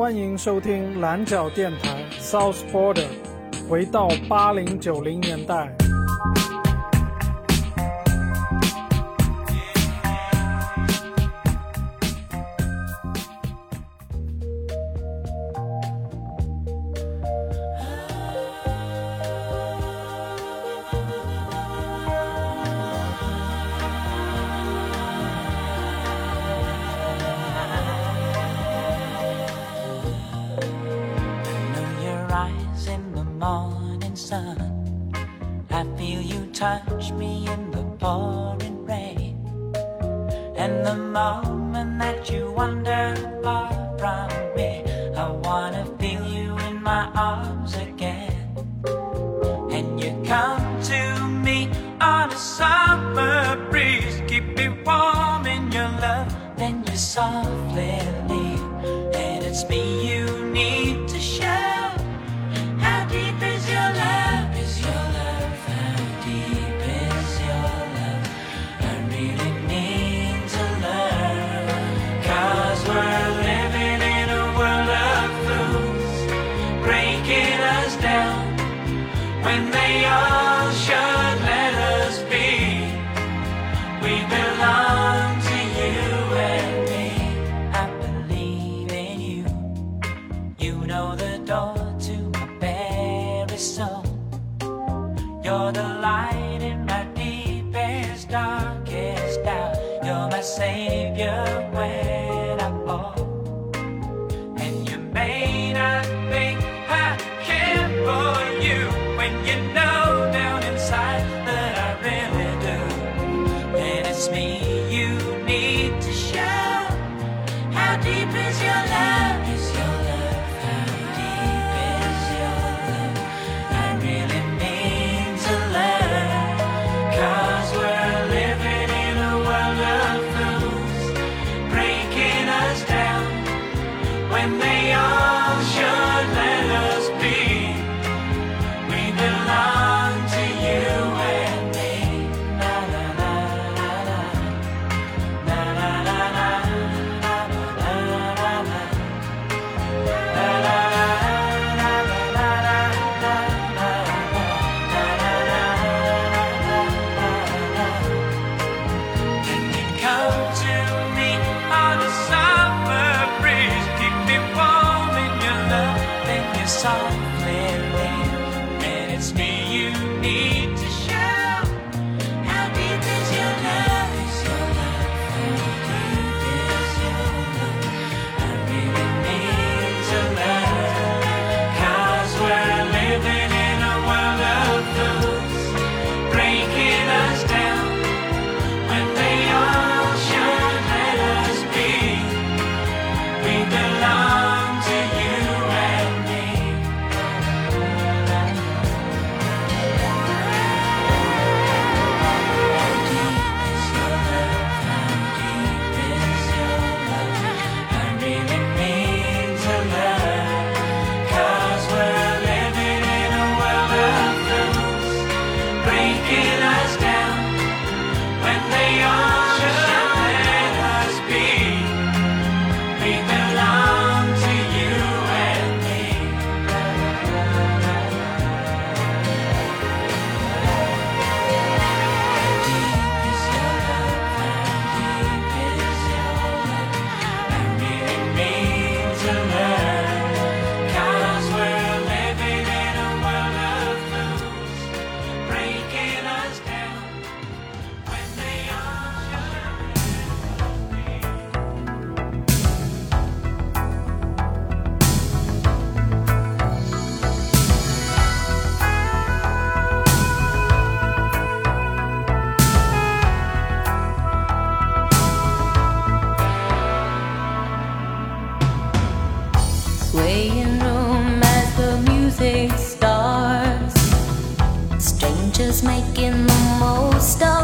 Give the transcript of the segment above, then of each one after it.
欢迎收听蓝角电台 South Border，回到八零九零年代。in the morning sun. I feel you touch me in the pouring rain. And the moment that you wander far from me, I wanna feel you in my arms again. And you come to me on a summer breeze, keep me warm in your love, then you softly. making the most of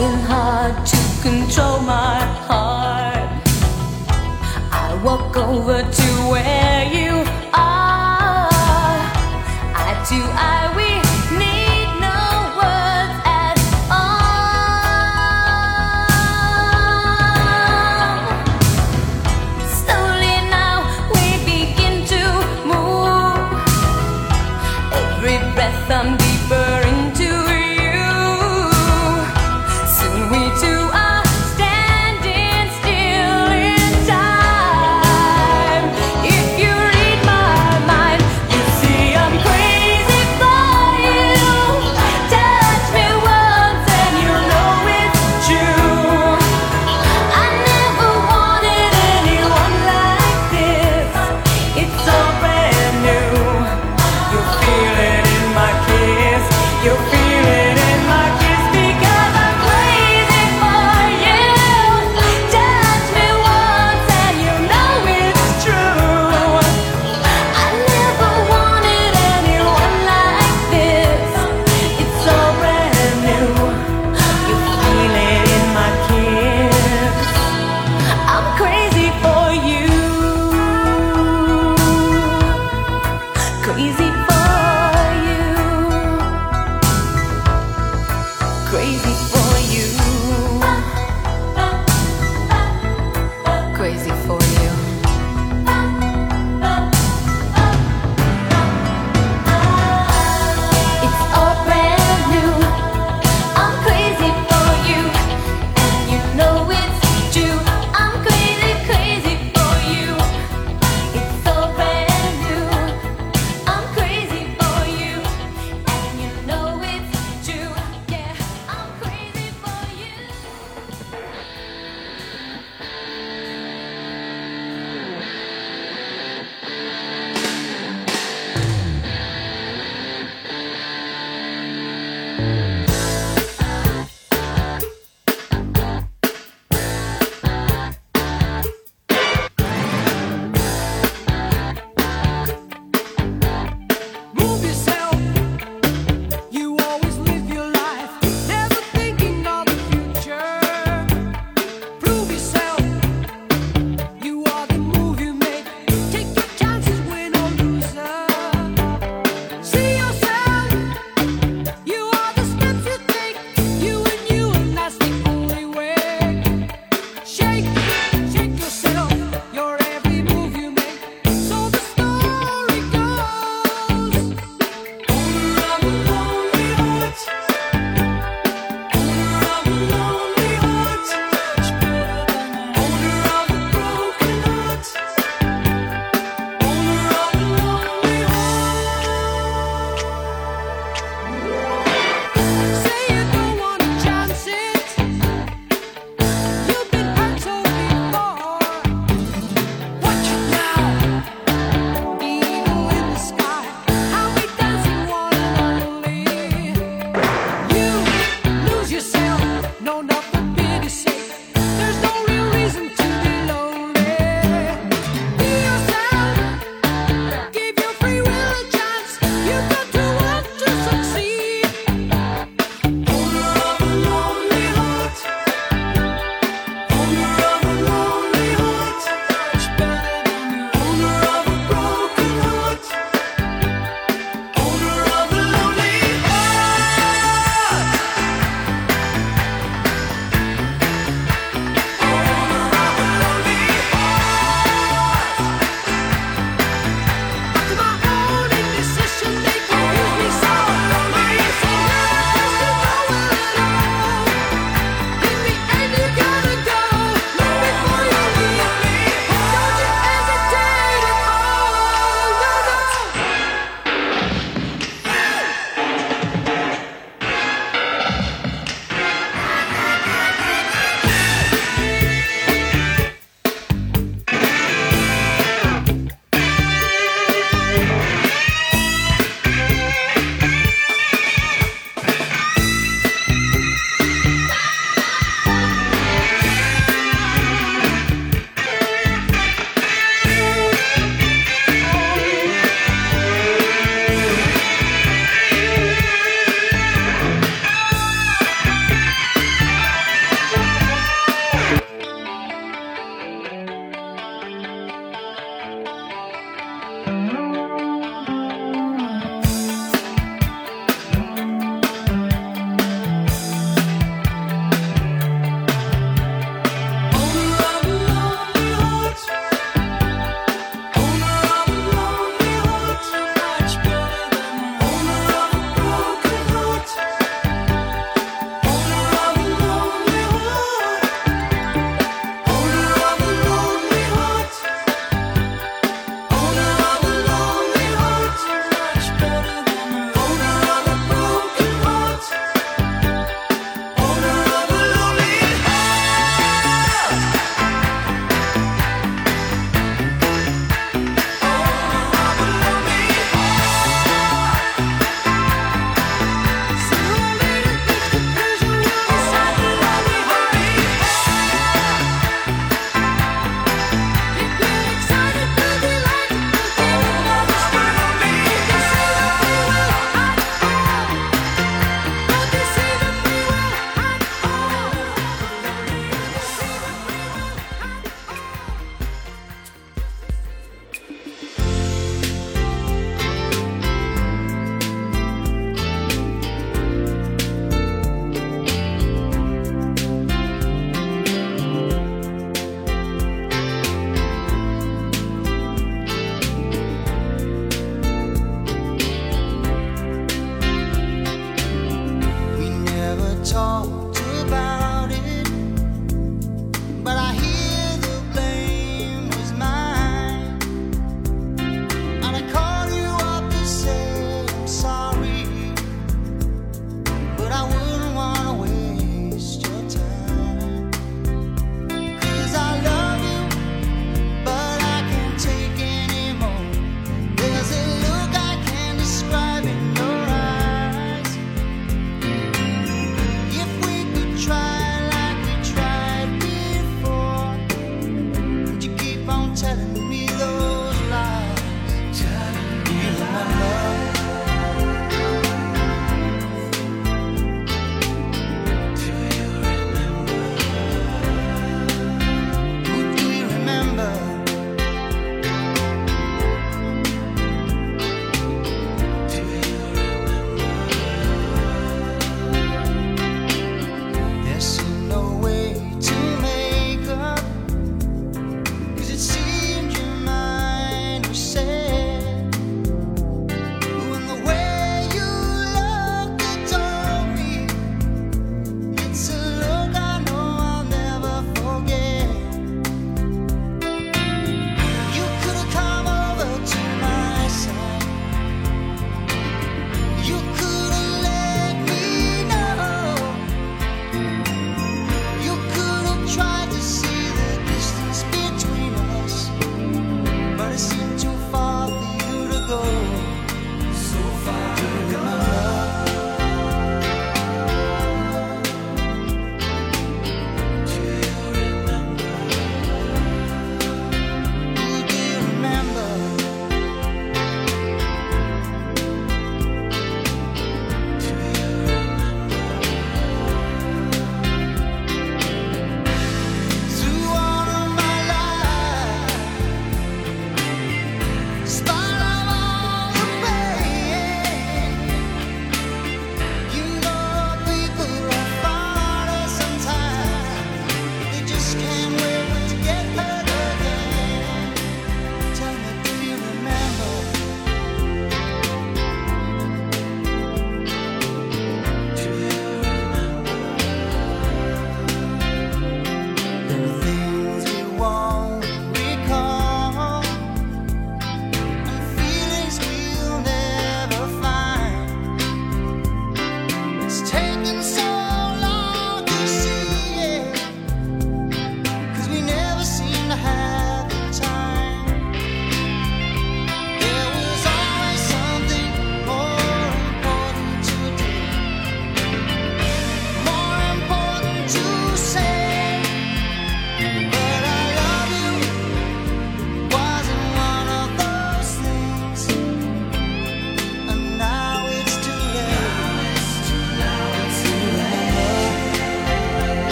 trying hard to control my heart. I walk over to where.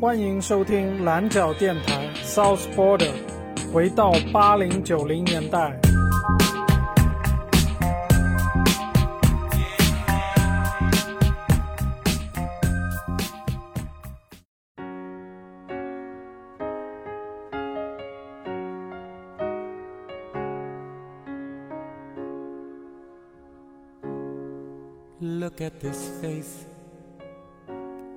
欢迎收听蓝角电台 South Border，回到八零九零年代。Look at this face.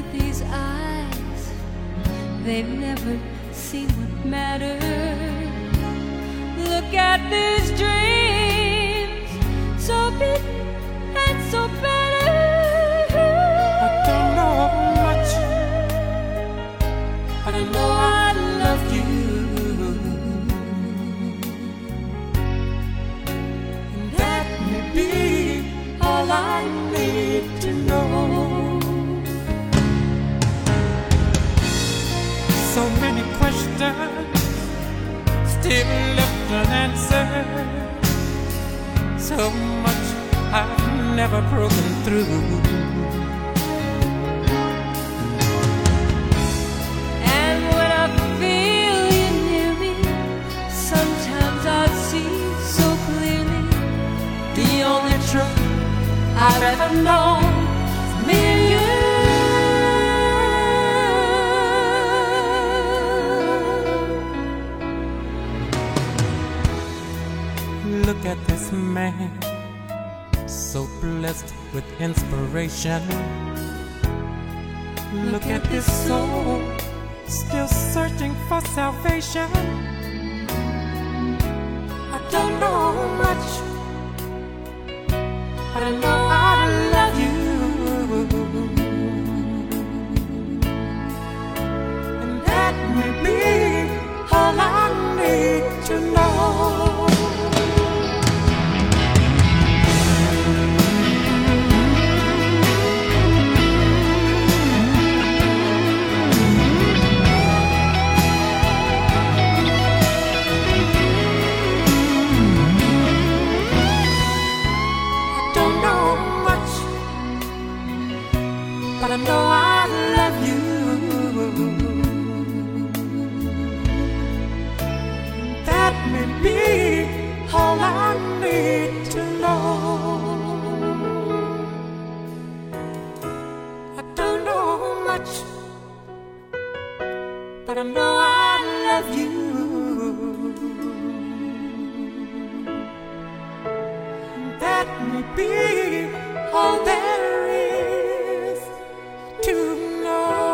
At these eyes, they've never seen what matters. Look at these dreams, so big and so better. I don't know much, but I know I love you. Still left unanswered. So much I've never broken through. And when I feel you near me, sometimes I see so clearly the only truth I've ever known man, so blessed with inspiration. Look at this soul, still searching for salvation. I don't know much, but I know i know i love you that maybe all there is to know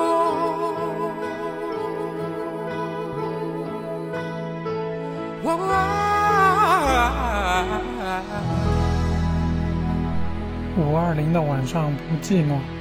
五二零的晚上不寂寞